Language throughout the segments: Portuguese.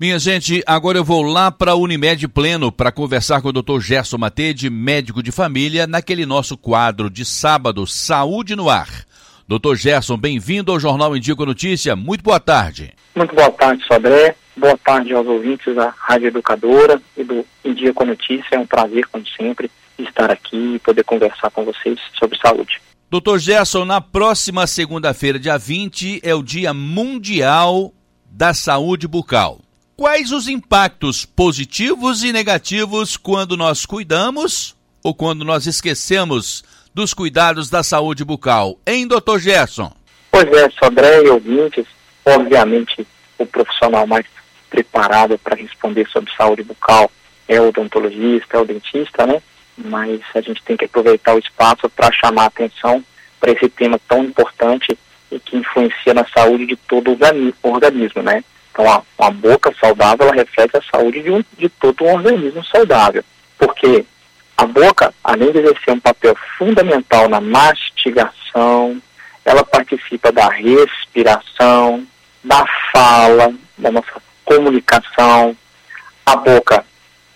Minha gente, agora eu vou lá para a Unimed Pleno para conversar com o Dr. Gerson Matede, médico de família, naquele nosso quadro de sábado, Saúde no Ar. Doutor Gerson, bem-vindo ao Jornal Indico Notícia. Muito boa tarde. Muito boa tarde, Sodré. Boa tarde aos ouvintes da Rádio Educadora e do Indico Notícia. É um prazer, como sempre, estar aqui e poder conversar com vocês sobre saúde. Doutor Gerson, na próxima segunda-feira, dia 20, é o Dia Mundial da Saúde Bucal. Quais os impactos positivos e negativos quando nós cuidamos ou quando nós esquecemos dos cuidados da saúde bucal? Hein, doutor Gerson? Pois é, Sodré e ouvintes, obviamente o profissional mais preparado para responder sobre saúde bucal é o odontologista, é o dentista, né? Mas a gente tem que aproveitar o espaço para chamar a atenção para esse tema tão importante e que influencia na saúde de todo o organismo, né? Então, a, uma boca saudável ela reflete a saúde de, um, de todo um organismo saudável. Porque a boca, além de exercer um papel fundamental na mastigação, ela participa da respiração, da fala, da nossa comunicação. A boca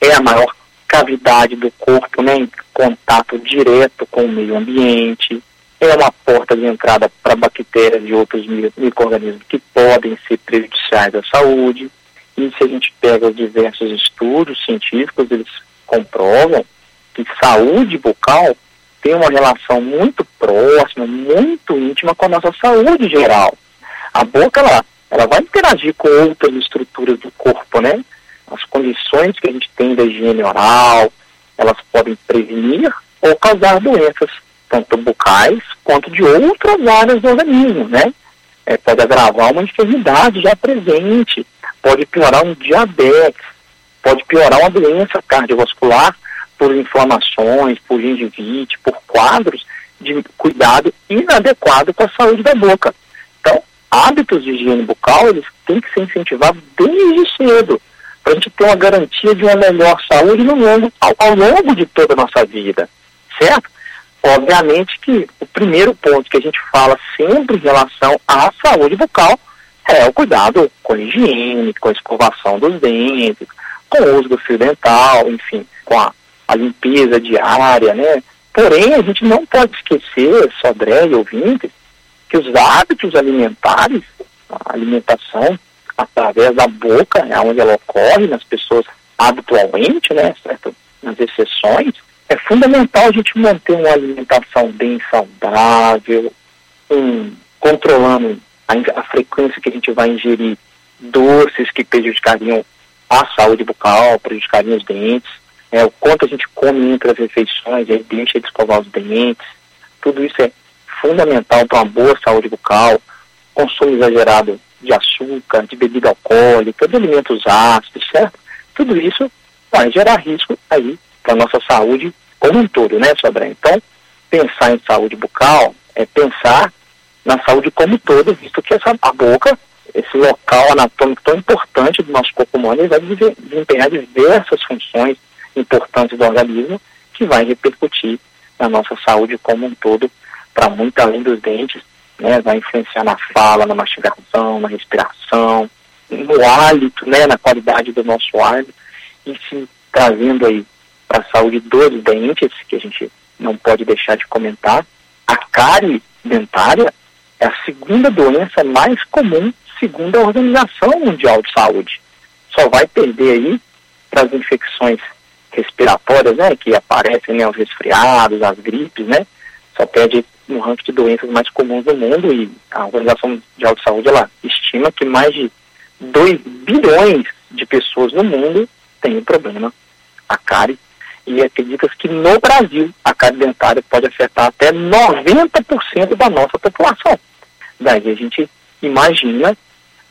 é a maior cavidade do corpo, né, em contato direto com o meio ambiente é uma porta de entrada para bactérias e outros micro-organismos que podem ser prejudiciais à saúde. E se a gente pega os diversos estudos científicos, eles comprovam que saúde bucal tem uma relação muito próxima, muito íntima com a nossa saúde geral. A boca, ela, ela vai interagir com outras estruturas do corpo, né? As condições que a gente tem da higiene oral, elas podem prevenir ou causar doenças tanto bucais quanto de outras áreas do organismo, né? É, pode agravar uma enfermidade já presente, pode piorar um diabetes, pode piorar uma doença cardiovascular por inflamações, por gengivite, por quadros de cuidado inadequado com a saúde da boca. Então, hábitos de higiene bucal, eles têm que ser incentivados desde cedo, para a gente ter uma garantia de uma melhor saúde no longo, ao, ao longo de toda a nossa vida, certo? Obviamente que o primeiro ponto que a gente fala sempre em relação à saúde bucal é o cuidado com a higiene, com a escovação dos dentes, com o uso do fio dental, enfim, com a, a limpeza diária, né? Porém, a gente não pode esquecer, Sodré e ouvintes, que os hábitos alimentares, a alimentação através da boca, é onde ela ocorre nas pessoas habitualmente, né, certo? Nas exceções, é fundamental a gente manter uma alimentação bem saudável, um, controlando a, a, frequência que a gente vai ingerir doces que prejudicariam a saúde bucal, prejudicariam os dentes, é, o quanto a gente come entre as refeições, aí deixa de escovar os dentes, tudo isso é fundamental para uma boa saúde bucal, consumo exagerado de açúcar, de bebida alcoólica, de alimentos ácidos, certo? Tudo isso vai gerar risco aí para a nossa saúde como um todo, né, Sobra? Então, pensar em saúde bucal é pensar na saúde como um todo, visto que essa, a boca, esse local anatômico tão importante do nosso corpo humano, ele vai desempenhar diversas funções importantes do organismo que vai repercutir na nossa saúde como um todo, para muito além dos dentes, né, vai influenciar na fala, na mastigação, na respiração, no hálito, né, na qualidade do nosso ar, e trazendo aí para a saúde dos dentes, que a gente não pode deixar de comentar. A cárie dentária é a segunda doença mais comum, segundo a Organização Mundial de Saúde. Só vai perder aí para as infecções respiratórias, né, que aparecem, né, os resfriados, as gripes, né, só perde no ranking de doenças mais comuns do mundo e a Organização Mundial de Saúde, ela estima que mais de 2 bilhões de pessoas no mundo têm o problema, a cárie e acredita que no Brasil a cárie dentária pode afetar até 90% da nossa população. Daí a gente imagina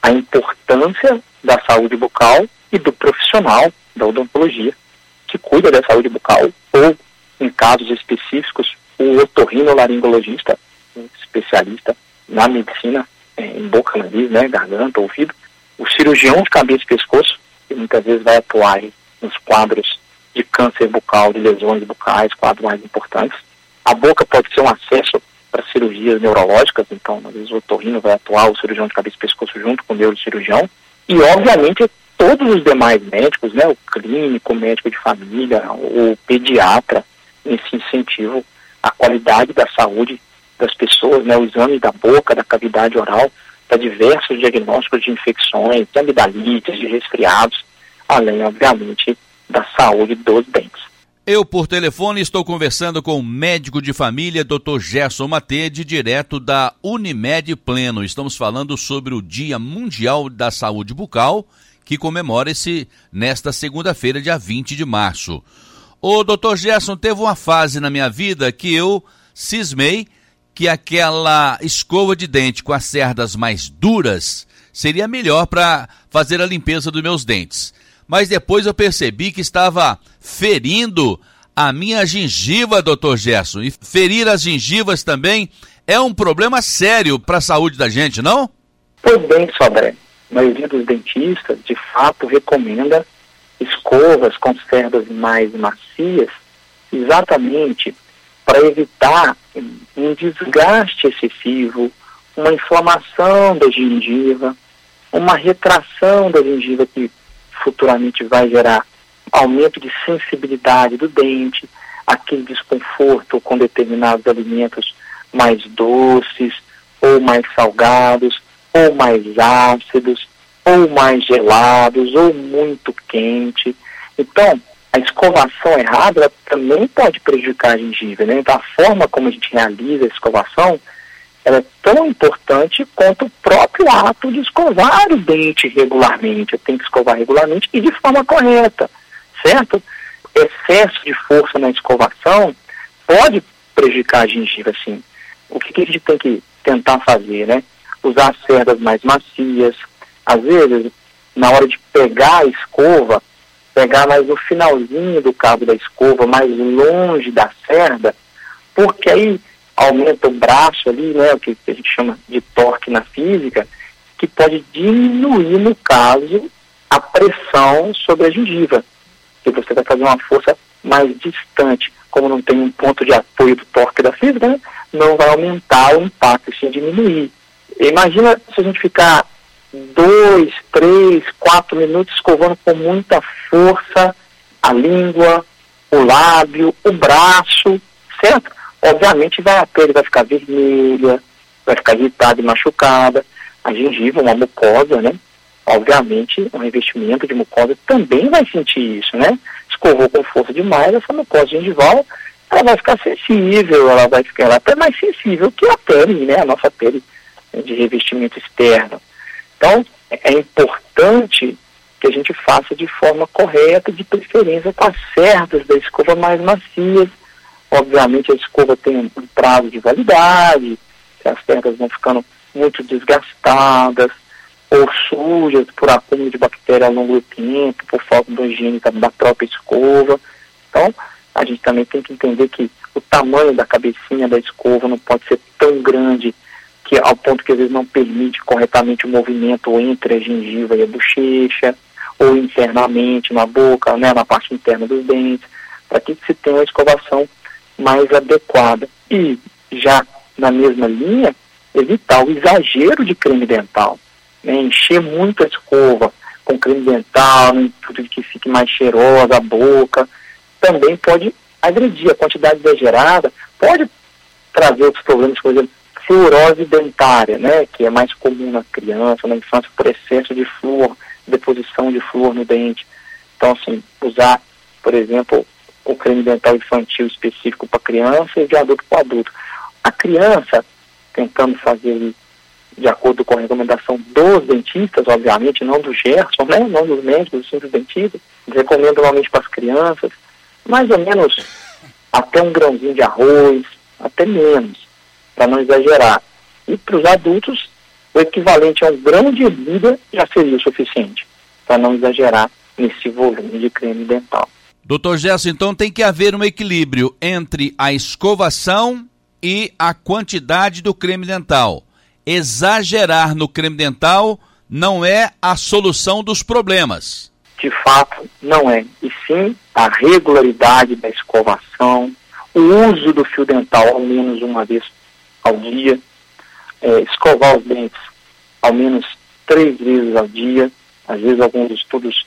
a importância da saúde bucal e do profissional da odontologia que cuida da saúde bucal ou, em casos específicos, o otorrinolaringologista, um especialista na medicina é, em boca, nariz, né, garganta, ouvido, o cirurgião de cabeça e pescoço, que muitas vezes vai atuar nos quadros de câncer bucal, de lesões bucais, quadros mais importantes. A boca pode ser um acesso para cirurgias neurológicas, então às vezes o otorrino vai atuar, o cirurgião de cabeça e pescoço junto com o neurocirurgião. E obviamente todos os demais médicos, né, o clínico, o médico de família, o pediatra, nesse incentivo à qualidade da saúde das pessoas, né, o exame da boca, da cavidade oral, para diversos diagnósticos de infecções, de amidalites, de resfriados, além, obviamente, da saúde dos dentes. Eu, por telefone, estou conversando com o médico de família, Dr. Gerson Matede, direto da Unimed Pleno. Estamos falando sobre o Dia Mundial da Saúde Bucal, que comemora-se nesta segunda-feira, dia 20 de março. O Dr. Gerson teve uma fase na minha vida que eu cismei que aquela escova de dente com as cerdas mais duras seria melhor para fazer a limpeza dos meus dentes mas depois eu percebi que estava ferindo a minha gengiva, doutor Gerson. E ferir as gengivas também é um problema sério para a saúde da gente, não? Pois bem, Sobré. A maioria dos dentistas, de fato, recomenda escovas com cerdas mais macias, exatamente para evitar um desgaste excessivo, uma inflamação da gengiva, uma retração da gengiva que futuramente vai gerar aumento de sensibilidade do dente, aquele desconforto com determinados alimentos mais doces, ou mais salgados, ou mais ácidos, ou mais gelados, ou muito quente. Então, a escovação errada também pode prejudicar a gengiva. Né? Então, a forma como a gente realiza a escovação ela é tão importante quanto o próprio ato de escovar o dente regularmente. Eu tenho que escovar regularmente e de forma correta, certo? Excesso de força na escovação pode prejudicar a gengiva, sim. O que, que a gente tem que tentar fazer, né? Usar cerdas mais macias. Às vezes, na hora de pegar a escova, pegar mais no finalzinho do cabo da escova, mais longe da cerda, porque aí aumenta o braço ali, né, o que a gente chama de torque na física, que pode diminuir, no caso, a pressão sobre a gengiva. Que você vai fazer uma força mais distante. Como não tem um ponto de apoio do torque da física, né, não vai aumentar o impacto, sim diminuir. Imagina se a gente ficar dois, três, quatro minutos escovando com muita força a língua, o lábio, o braço, certo? Obviamente vai, a pele vai ficar vermelha, vai ficar irritada e machucada. A gengiva, uma mucosa, né? Obviamente, um revestimento de mucosa também vai sentir isso, né? Escovou com força demais, essa mucosa gengival, ela vai ficar sensível, ela vai ficar ela é até mais sensível que a pele, né? A nossa pele de revestimento externo. Então, é importante que a gente faça de forma correta, de preferência com as cerdas da escova mais macias, Obviamente a escova tem um prazo de validade, as cerdas vão ficando muito desgastadas ou sujas por acúmulo de bactéria ao longo do tempo, por falta de higiene da própria escova. Então, a gente também tem que entender que o tamanho da cabecinha da escova não pode ser tão grande que ao ponto que às vezes não permite corretamente o movimento entre a gengiva e a bochecha, ou internamente na boca, né, na parte interna dos dentes, para que se tenha uma escovação mais adequada. E, já na mesma linha, evitar o exagero de creme dental. Né? Encher muito a escova com creme dental, intuito de que fique mais cheirosa a boca, também pode agredir a quantidade exagerada, pode trazer outros problemas, por exemplo, fluorose dentária, né, que é mais comum na criança, na infância, por excesso de flúor, deposição de flúor no dente. Então, assim, usar, por exemplo, o creme dental infantil específico para criança e de adulto para adulto. A criança, tentando fazer de acordo com a recomendação dos dentistas, obviamente, não do Gerson, né? não dos médicos, dos dentistas, recomendo normalmente para as crianças, mais ou menos até um grãozinho de arroz, até menos, para não exagerar. E para os adultos, o equivalente a um grão de ervilha já seria o suficiente, para não exagerar nesse volume de creme dental. Doutor Gerson, então tem que haver um equilíbrio entre a escovação e a quantidade do creme dental. Exagerar no creme dental não é a solução dos problemas. De fato, não é. E sim a regularidade da escovação, o uso do fio dental ao menos uma vez ao dia, é, escovar os dentes ao menos três vezes ao dia, Às vezes alguns estudos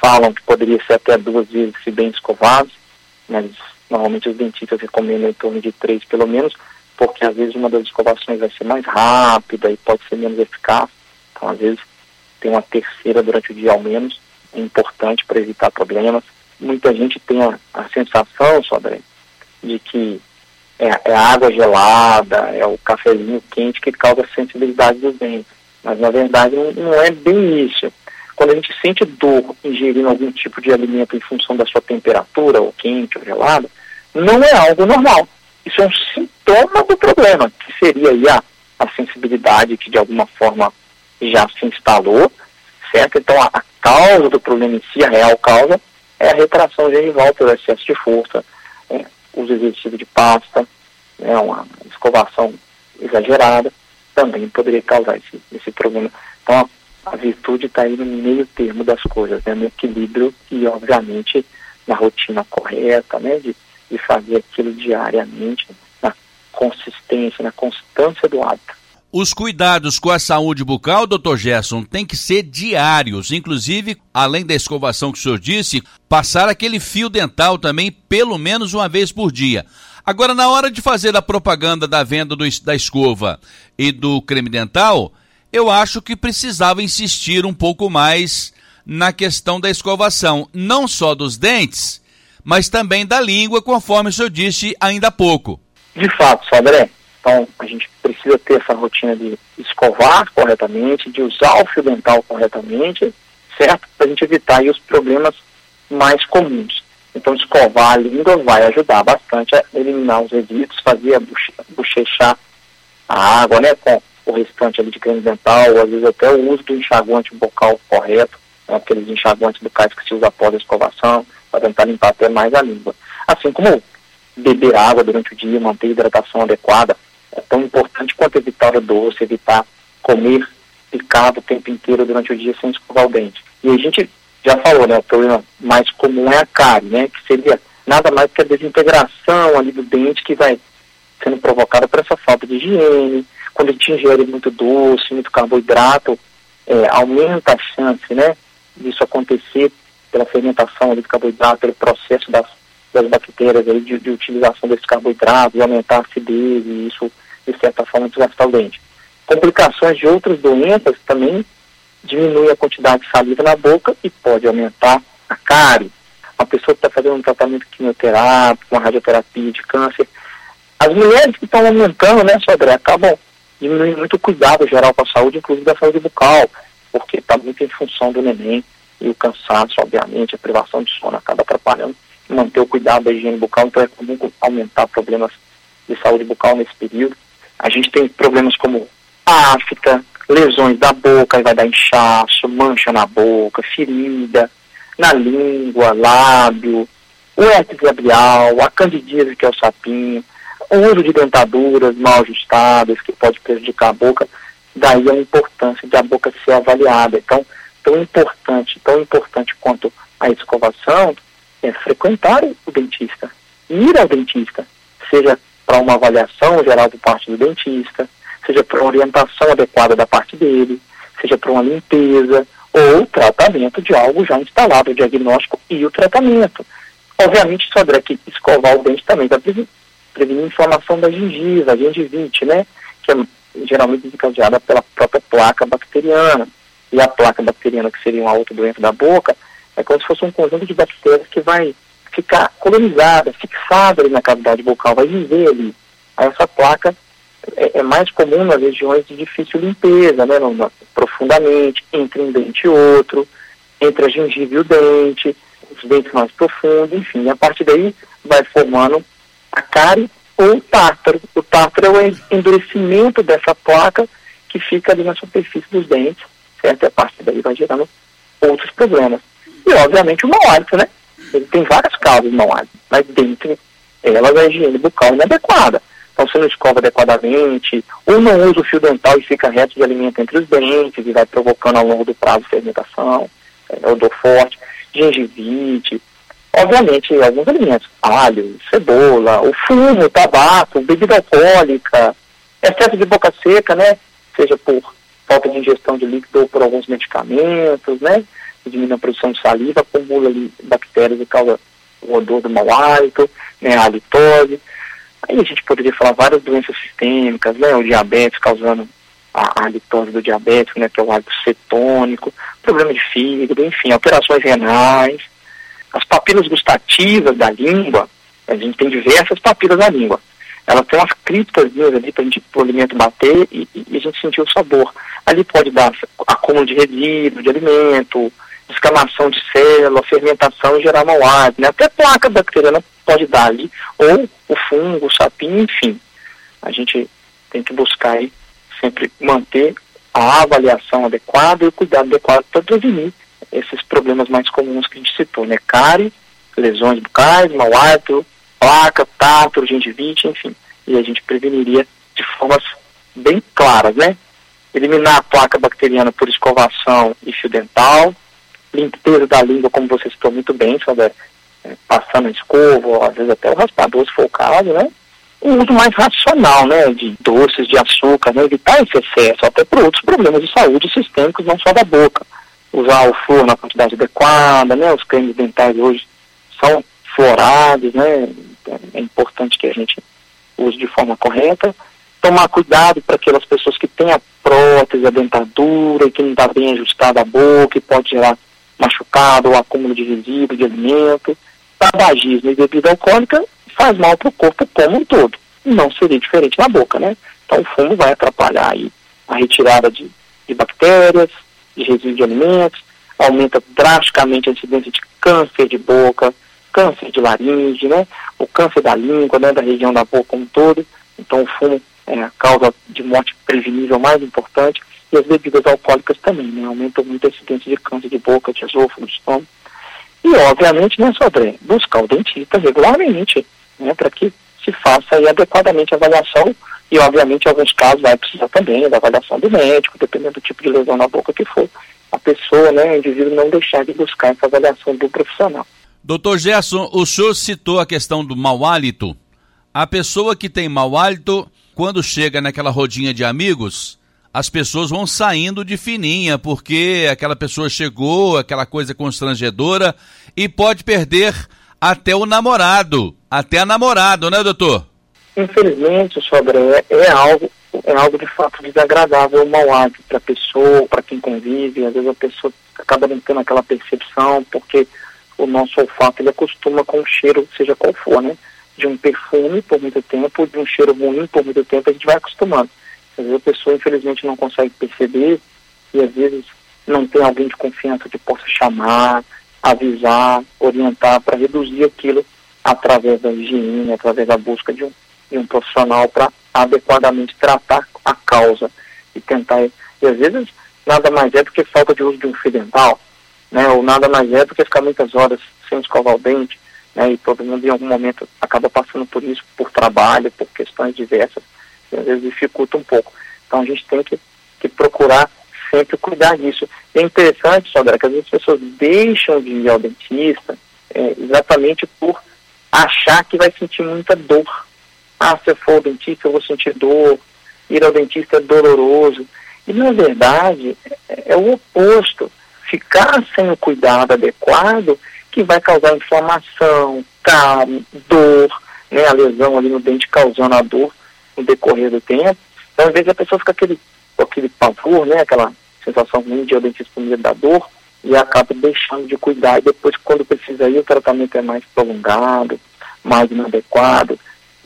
falam que poderia ser até duas vezes se bem escovados, mas normalmente os dentistas recomendam em torno de três pelo menos, porque às vezes uma das escovações vai ser mais rápida e pode ser menos eficaz. Então, às vezes, tem uma terceira durante o dia ao menos, é importante para evitar problemas. Muita gente tem a, a sensação, Sodré, de que é, é, a água gelada, é o cafezinho quente que causa sensibilidade dos dentes. Mas, na verdade, não, não é bem isso. Quando a gente sente dor ingerindo algum tipo de alimento em função da sua temperatura, ou quente ou gelada, não é algo normal. Isso é um sintoma do problema, que seria aí a, a sensibilidade que de alguma forma já se instalou, certo? Então a, a causa do problema em si, a real causa, é a retração gengival pelo excesso de força, é, uso excessivo de pasta, né, uma escovação exagerada, também poderia causar esse, esse problema. Então a, a virtude está aí no meio termo das coisas, né, no equilíbrio e obviamente na rotina correta, né, de de fazer aquilo diariamente, na consistência, na constância do hábito. Os cuidados com a saúde bucal, doutor Gerson, tem que ser diários. Inclusive, além da escovação que o senhor disse, passar aquele fio dental também pelo menos uma vez por dia. Agora, na hora de fazer a propaganda da venda do, da escova e do creme dental, eu acho que precisava insistir um pouco mais na questão da escovação, não só dos dentes, mas também da língua, conforme o senhor disse ainda há pouco. De fato, Sodré. Então, a gente precisa ter essa rotina de escovar corretamente, de usar o fio dental corretamente, certo? Para a gente evitar os problemas mais comuns. Então, escovar a língua vai ajudar bastante a eliminar os resíduos, fazer a bochechar a água, né, com o restante ali de creme dental, ou às vezes até o uso do enxaguante bucal correto, né, aqueles enxaguantes bucais que se usa após a escovação, para tentar limpar até mais a língua. Assim como beber água durante o dia, manter a hidratação adequada, é tão importante quanto evitar o doce, evitar comer picado o tempo inteiro durante o dia sem escovar o dente. E a gente já falou, né, o problema mais comum é a cárie, né, que seria nada mais que a desintegração ali do dente que vai sendo provocada por essa falta de higiene. Quando a gente ingere muito doce, muito carboidrato, é, aumenta a chance, né, disso acontecer pela fermentação do carboidrato, pelo processo das, das bactérias aí, de, de utilização desses carboidratos, e aumentar a acidez, e isso, de certa forma, desgastar o dente. Complicações de outras doenças também diminui a quantidade de saliva na boca e pode aumentar a cárie. Uma pessoa que está fazendo um tratamento quimioterápico, uma radioterapia de câncer, as mulheres que estão aumentando, né, Sodré, acabam diminuindo muito o cuidado geral com a saúde, inclusive da saúde bucal, porque está muito em função do neném e o cansaço, obviamente, a privação de sono acaba atrapalhando manter o cuidado da higiene bucal, então é comum aumentar problemas de saúde bucal nesse período. A gente tem problemas como afta, lesões da boca, vai dar inchaço, mancha na boca, ferida, na língua, lábio, o herpes labial, a candidíase, que é o sapinho, o uso de dentaduras mal ajustadas, que pode prejudicar a boca, daí a importância de a boca ser avaliada. Então, tão importante, tão importante quanto a escovação, é frequentar o dentista, ir ao dentista, seja para uma avaliação geral por parte do dentista, seja para orientação adequada da parte dele, seja para uma limpeza ou tratamento de algo já instalado, o diagnóstico e o tratamento. Obviamente, sobre que escovar o dente também prevenir, inflamação da gengiva, a gengivite, né, que é geralmente desencadeada pela própria placa bacteriana. E a placa bacteriana, que seria uma outra doença da boca, é como se fosse um conjunto de bactérias que vai ficar colonizada, fixada ali na cavidade bucal, vai viver ali. Aí essa placa é, é mais comum nas regiões de difícil limpeza, né, profundamente, entre um dente e outro, entre a gengiva e o dente, os dentes mais profundos, enfim, a partir daí vai formando a cárie ou o tártaro. O tártaro é o endurecimento dessa placa que fica ali na superfície dos dentes certo? E a partir daí vai gerando outros problemas. E, obviamente, o mau hálito, né? Ele tem várias causas mau hálito, mas dentre elas a higiene bucal inadequada. Então, você não escova adequadamente, ou não usa o fio dental e fica reto de alimento entre os dentes e vai provocando ao longo do prazo fermentação, é, odor forte, gengivite, obviamente alguns alimentos, alho, cebola, o fumo, o tabaco, bebida alcoólica, excesso de boca seca, né? Seja por falta de ingestão de líquido ou por alguns medicamentos, né? Diminui a produção de saliva, acumula ali bactérias e causa o odor do mau hálito, né? A halitose. Aí a gente poderia falar várias doenças sistêmicas, né? O diabetes causando a, halitose do diabetes, né? Que é o hálito cetônico, problema de fígado, enfim, alterações renais. As papilas gustativas da língua, a gente tem diversas papilas na língua. Ela tem umas criptas ali para o alimento bater e, e, a gente sentir o sabor. Ali pode dar acúmulo de resíduo, de alimento, descamação de célula, fermentação e gerar mau né? Até placa bacteriana pode dar ali, ou o fungo, o sapinho, enfim. A gente tem que buscar aí sempre manter a avaliação adequada e o cuidado adequado para prevenir esses problemas mais comuns que a gente citou, né? Cárie, lesões bucais, mau hálito, placa, tártaro, gengivite, enfim. E a gente preveniria de formas bem claras, né? Eliminar a placa bacteriana por escovação e fio dental, limpeza da língua, como você citou muito bem, sobre é, passando a escova, às vezes até o raspador, se for o caso, né? O uso mais racional, né, de doces, de açúcar, né, evitar esse excesso, até por outros problemas de saúde sistêmicos, não só da boca. Usar o flúor na quantidade adequada, né, os cremes dentais hoje são fluorados, né, é importante que a gente use de forma correta. Tomar cuidado para aquelas pessoas que têm a prótese, a dentadura e que não está bem ajustada a boca e pode gerar machucado ou acúmulo de resíduo, de alimento. Tabagismo e bebida alcoólica faz mal para o corpo como um todo. Não seria diferente na boca, né? Então o fumo vai atrapalhar aí a retirada de, de bactérias, de resíduos de alimentos, aumenta drasticamente a incidência de câncer de boca, câncer de laringe, né? O câncer da língua, né? Da região da boca como um todo. Então o fumo é a causa de morte prevenível mais importante. E as bebidas alcoólicas também, né? Aumentam muito a incidência de câncer de boca, de esôfago, de estômago. E, obviamente, né, Sodré, buscar o dentista regularmente, né? Para que se faça aí adequadamente a avaliação e, obviamente, em alguns casos vai precisar também da avaliação do médico, dependendo do tipo de lesão na boca que for. A pessoa, né, o indivíduo não deixar de buscar essa avaliação do profissional. Doutor Gerson, o senhor citou a questão do mau hálito. A pessoa que tem mau hálito, quando chega naquela rodinha de amigos, as pessoas vão saindo de fininha, porque aquela pessoa chegou, aquela coisa constrangedora, e pode perder até o namorado, até a namorada, né, doutor? Infelizmente, Sodré, é, é algo, é algo de fato desagradável, o mau hálito para a pessoa, para quem convive, às vezes a pessoa acaba não tendo aquela percepção, porque o nosso olfato ele acostuma com o cheiro, seja qual for, né? De um perfume por muito tempo, de um cheiro ruim por muito tempo, a gente vai acostumando. Às vezes a pessoa, infelizmente, não consegue perceber e às vezes não tem alguém de confiança que possa chamar, avisar, orientar para reduzir aquilo através da higiene, através da busca de um, de um profissional para adequadamente tratar a causa e tentar. E às vezes nada mais é do que falta de uso de um fio dental, né, ou nada mais é do que ficar muitas horas sem escovar o dente, né, e todo mundo em algum momento acaba passando por isso, por trabalho, por questões diversas, e às vezes dificulta um pouco. Então a gente tem que, que procurar sempre cuidar disso. E é interessante, Sandra, que às vezes as pessoas deixam de ir ao dentista é, exatamente por achar que vai sentir muita dor. Ah, se eu for ao dentista eu vou sentir dor, ir ao dentista é doloroso. E na verdade é, é o oposto ficar sem o cuidado adequado que vai causar inflamação, cárie, dor, né, a lesão ali no dente causando a dor no decorrer do tempo. Então, às vezes a pessoa fica aquele, com aquele pavor, né, aquela sensação ruim de o dentista com medo da dor e acaba deixando de cuidar e depois quando precisa ir o tratamento é mais prolongado, mais inadequado,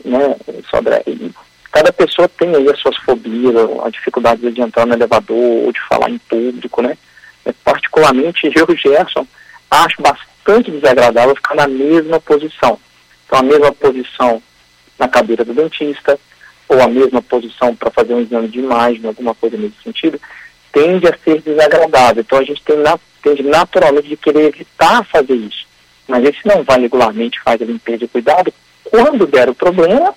né, sobre e cada pessoa tem aí as suas fobias, a dificuldade de entrar no elevador ou de falar em público, né, particularmente eu, Gerson, acho bastante desagradável ficar na mesma posição. Então, a mesma posição na cadeira do dentista, ou a mesma posição para fazer um exame de imagem, alguma coisa nesse sentido, tende a ser desagradável. Então, a gente tem na, tende naturalmente de querer evitar fazer isso. Mas esse não vai regularmente, faz a limpeza e cuidado, quando der o problema,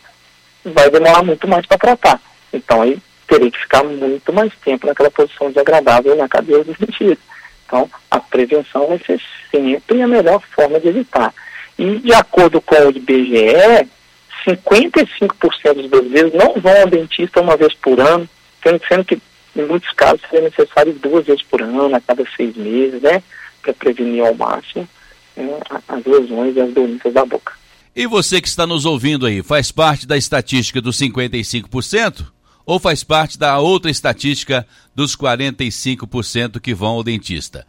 vai demorar muito mais para tratar. Então, aí terei que ficar muito mais tempo naquela posição desagradável na cadeira do dentista. Então, a prevenção vai ser sempre a melhor forma de evitar. E, de acordo com o IBGE, 55% dos brasileiros não vão ao dentista uma vez por ano, sendo que em muitos casos seria necessário duas vezes por ano, a cada seis meses, né? Para prevenir ao máximo é, as lesões e as doenças da boca. E você que está nos ouvindo aí, faz parte da estatística dos 55% ou faz parte da outra estatística dos 45% que vão ao dentista?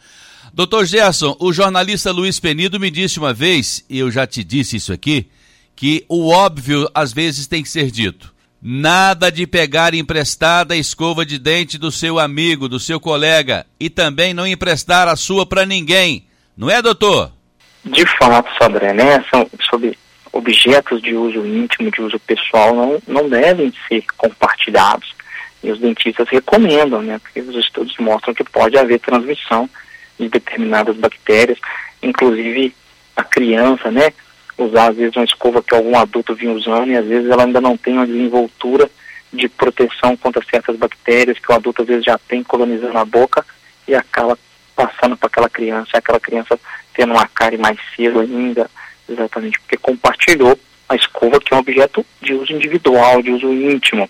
Doutor Gerson, o jornalista Luiz Penido me disse uma vez, e eu já te disse isso aqui, que o óbvio às vezes tem que ser dito. Nada de pegar emprestada a escova de dente do seu amigo, do seu colega, e também não emprestar a sua para ninguém. Não é, doutor? De fato, Sodré, né? Sobre objetos de uso íntimo, de uso pessoal, não, não devem ser compartilhados. E os dentistas recomendam, né? Porque os estudos mostram que pode haver transmissão de determinadas bactérias, inclusive a criança, né? Usar às vezes uma escova que algum adulto vinha usando e às vezes ela ainda não tem uma desenvoltura de proteção contra certas bactérias que o adulto às vezes já tem colonizando a boca e acaba passando para aquela criança, aquela criança tendo uma cárie mais cedo ainda, exatamente porque compartilhou a escova que é um objeto de uso individual, de uso íntimo.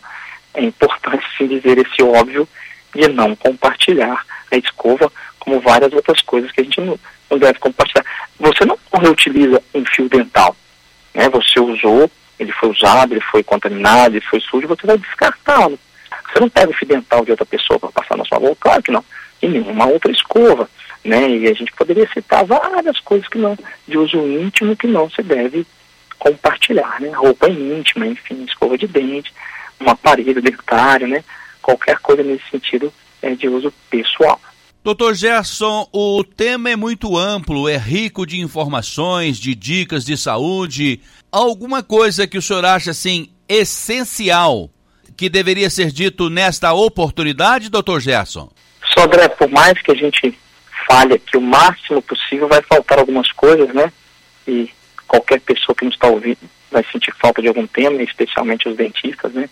É importante sim dizer esse óbvio de não compartilhar a escova como várias outras coisas que a gente não, não deve compartilhar. Você não reutiliza um fio dental, né? Você usou, ele foi usado, ele foi contaminado, ele foi sujo, você vai descartá-lo. Você não pega o fio dental de outra pessoa para passar na sua boca, claro que não. E nenhuma outra escova, né? E a gente poderia citar várias coisas que não, de uso íntimo que não se deve compartilhar, né? Roupa íntima, enfim, escova de dente, um aparelho dentário, né? Qualquer coisa nesse sentido é de uso pessoal. Doutor Gerson, o tema é muito amplo, é rico de informações, de dicas de saúde. Alguma coisa que o senhor acha assim essencial que deveria ser dito nesta oportunidade, doutor Gerson? Só, André, por mais que a gente fale aqui o máximo possível, vai faltar algumas coisas, né? E qualquer pessoa que nos está ouvindo vai sentir falta de algum tema, especialmente os dentistas, né?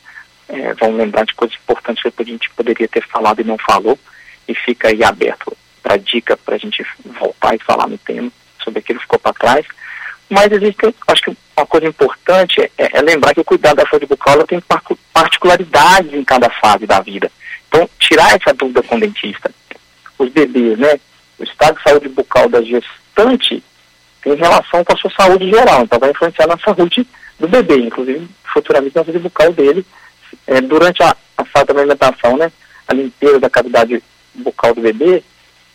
É, vão lembrar de coisas importantes que a gente poderia ter falado e não falou e fica aí aberto para dica para a gente voltar e falar no tema sobre aquilo que ficou para trás. Mas existe, acho que uma coisa importante é, é, lembrar que o cuidado da saúde bucal tem particularidades em cada fase da vida. Então, tirar essa dúvida com o dentista. Os bebês, né? O estado de saúde bucal da gestante tem relação com a sua saúde geral, então vai influenciar na saúde do bebê, inclusive futuramente na saúde bucal dele. É, durante a, a fase da alimentação, né? A limpeza da cavidade bucal do bebê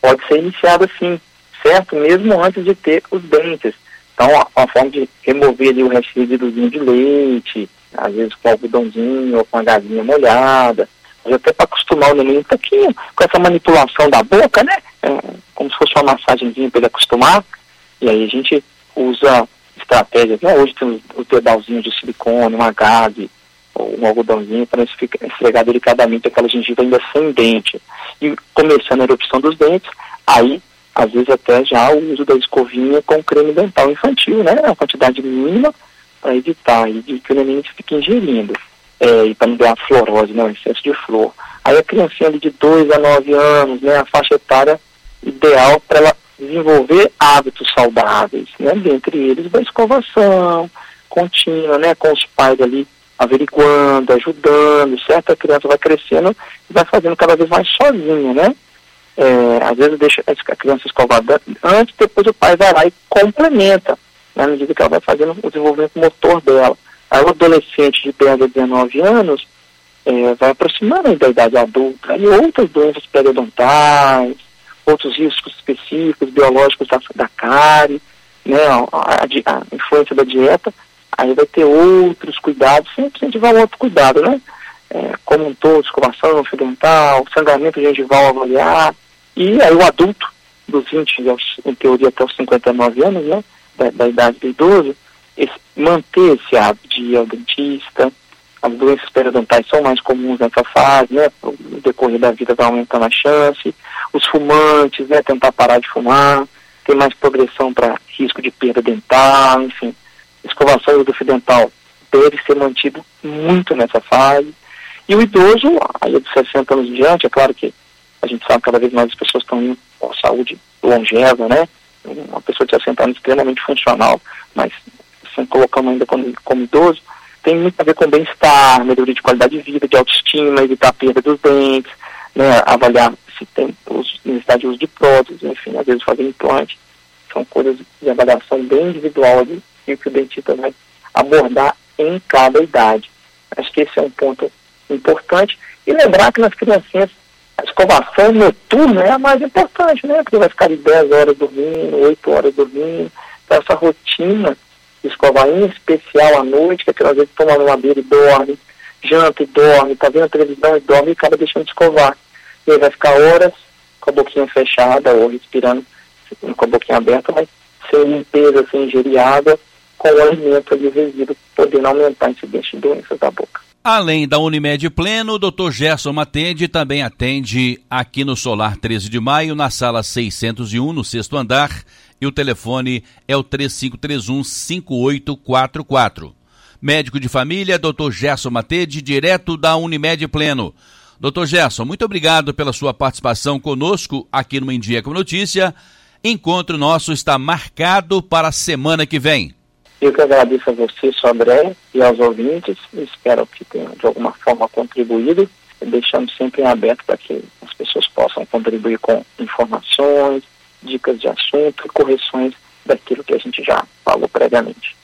pode ser iniciada assim, certo? Mesmo antes de ter os dentes. Então, uma forma de remover ali o resíduozinho de leite, às vezes com algodãozinho ou com a galinha molhada, até para acostumar o neném um pouquinho com essa manipulação da boca, né? É, como se fosse uma massagenzinha para ele acostumar. E aí a gente usa estratégias, né? Hoje tem o pedalzinho de silicone, uma gaze, um algodãozinho para esfregar delicadamente aquela gengiva ainda sem dente. E começando a erupção dos dentes, aí às vezes até já o uso da escovinha com creme dental infantil, né? Uma quantidade mínima para evitar que o neném fique ingerindo. É, e para não dar fluorose, né? O excesso de flor. Aí a criancinha de 2 a 9 anos, né? A faixa etária ideal para ela desenvolver hábitos saudáveis, né? Dentre eles da escovação contínua, né? Com os pais ali averiguando, ajudando, certo? A criança vai crescendo e vai fazendo cada vez mais sozinha, né? É, às vezes deixa a criança escovada antes, depois o pai vai lá e complementa, né, na medida que ela vai fazendo o desenvolvimento motor dela. Aí o adolescente de 10 a 19 anos é, vai aproximando da idade adulta e outras doenças periodontais, outros riscos específicos, biológicos da, da cárie, né, a, a, a influência da dieta, aí vai ter outros cuidados, sempre incentivar um outro cuidado, né? É, como um todo, escovação, fio dental, sangramento gengival avaliar, e aí o adulto, dos 20, em teoria até os 59 anos, né? Da, da idade do idoso, manter esse hábito de ir ao dentista, as doenças periodontais são mais comuns nessa fase, né? No decorrer da vida vai aumentando a chance. Os fumantes, né? Tentar parar de fumar, tem mais progressão para risco de perda dental, enfim escovação do fio dental deve ser mantido muito nessa fase. E o idoso, aí de 60 anos em diante, é claro que a gente sabe que cada vez mais as pessoas estão indo com saúde longeva, né? Uma pessoa de 60 anos extremamente funcional, mas assim, colocando ainda como, como idoso, tem muito a ver com bem-estar, melhoria de qualidade de vida, de autoestima, evitar a perda dos dentes, né, avaliar se tem necessidade de uso de próteses, enfim, às vezes fazer implante. São coisas de avaliação bem individual e que o dentista vai abordar em cada idade. Acho que esse é um ponto importante. E lembrar que nas criancinhas a escovação noturna é a mais importante, né? Porque vai ficar de 10 horas dormindo, 8 horas dormindo. Então essa rotina escovar, em especial à noite, que aquelas vezes toma uma beira e dorme, janta e dorme, tá vendo a televisão e dorme e acaba deixando de escovar. E aí vai ficar horas com a boquinha fechada ou respirando com a boquinha aberta, mas sem limpeza, sem ingerir água, com o alimento ali resíduo, podendo aumentar a incidência de doenças da boca. Além da Unimed Pleno, o Dr. Gerson Matende também atende aqui no Solar 13 de Maio, na sala 601, no sexto andar, e o telefone é o 3531 5844. Médico de família, Dr. Gerson Matede, direto da Unimed Pleno. Dr. Gerson, muito obrigado pela sua participação conosco aqui no Em com Notícia. Encontro nosso está marcado para a semana que vem. Eu que agradeço a você, André, e aos ouvintes. Espero que tenha de alguma forma contribuído, deixando sempre em aberto para que as pessoas possam contribuir com informações, dicas de assunto e correções daquilo que a gente já falou previamente.